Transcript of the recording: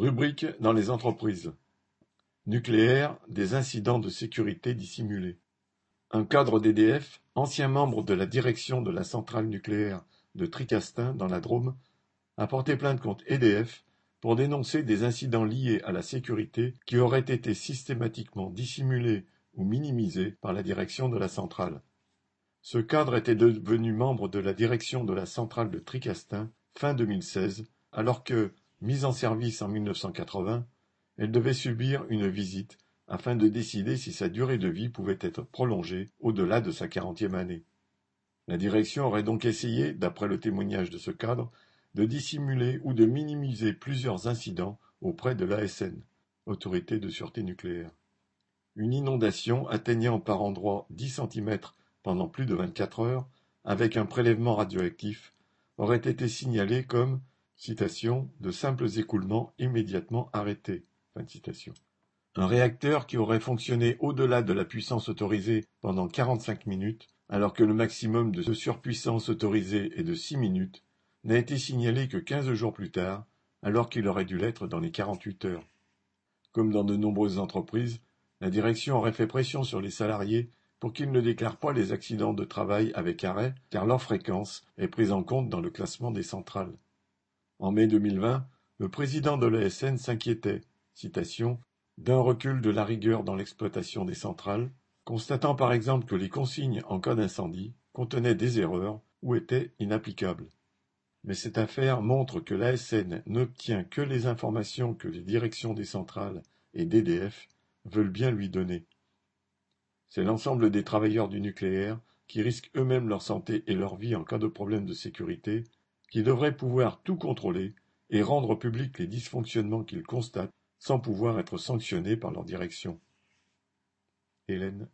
Rubrique dans les entreprises. Nucléaire, des incidents de sécurité dissimulés. Un cadre d'EDF, ancien membre de la direction de la centrale nucléaire de Tricastin dans la Drôme, a porté plainte contre EDF pour dénoncer des incidents liés à la sécurité qui auraient été systématiquement dissimulés ou minimisés par la direction de la centrale. Ce cadre était devenu membre de la direction de la centrale de Tricastin fin 2016, alors que, Mise en service en 1980, elle devait subir une visite afin de décider si sa durée de vie pouvait être prolongée au-delà de sa quarantième année. La direction aurait donc essayé, d'après le témoignage de ce cadre, de dissimuler ou de minimiser plusieurs incidents auprès de l'ASN, Autorité de sûreté nucléaire. Une inondation atteignant par endroits 10 cm pendant plus de 24 heures, avec un prélèvement radioactif, aurait été signalée comme de simples écoulements immédiatement arrêtés. Un réacteur qui aurait fonctionné au-delà de la puissance autorisée pendant 45 minutes, alors que le maximum de surpuissance autorisée est de 6 minutes, n'a été signalé que 15 jours plus tard, alors qu'il aurait dû l'être dans les 48 heures. Comme dans de nombreuses entreprises, la direction aurait fait pression sur les salariés pour qu'ils ne déclarent pas les accidents de travail avec arrêt, car leur fréquence est prise en compte dans le classement des centrales. En mai 2020, le président de l'ASN s'inquiétait d'un recul de la rigueur dans l'exploitation des centrales, constatant par exemple que les consignes en cas d'incendie contenaient des erreurs ou étaient inapplicables. Mais cette affaire montre que l'ASN n'obtient que les informations que les directions des centrales et d'EDF veulent bien lui donner. C'est l'ensemble des travailleurs du nucléaire qui risquent eux-mêmes leur santé et leur vie en cas de problème de sécurité qui devrait pouvoir tout contrôler et rendre publics les dysfonctionnements qu'ils constatent sans pouvoir être sanctionnés par leur direction. Hélène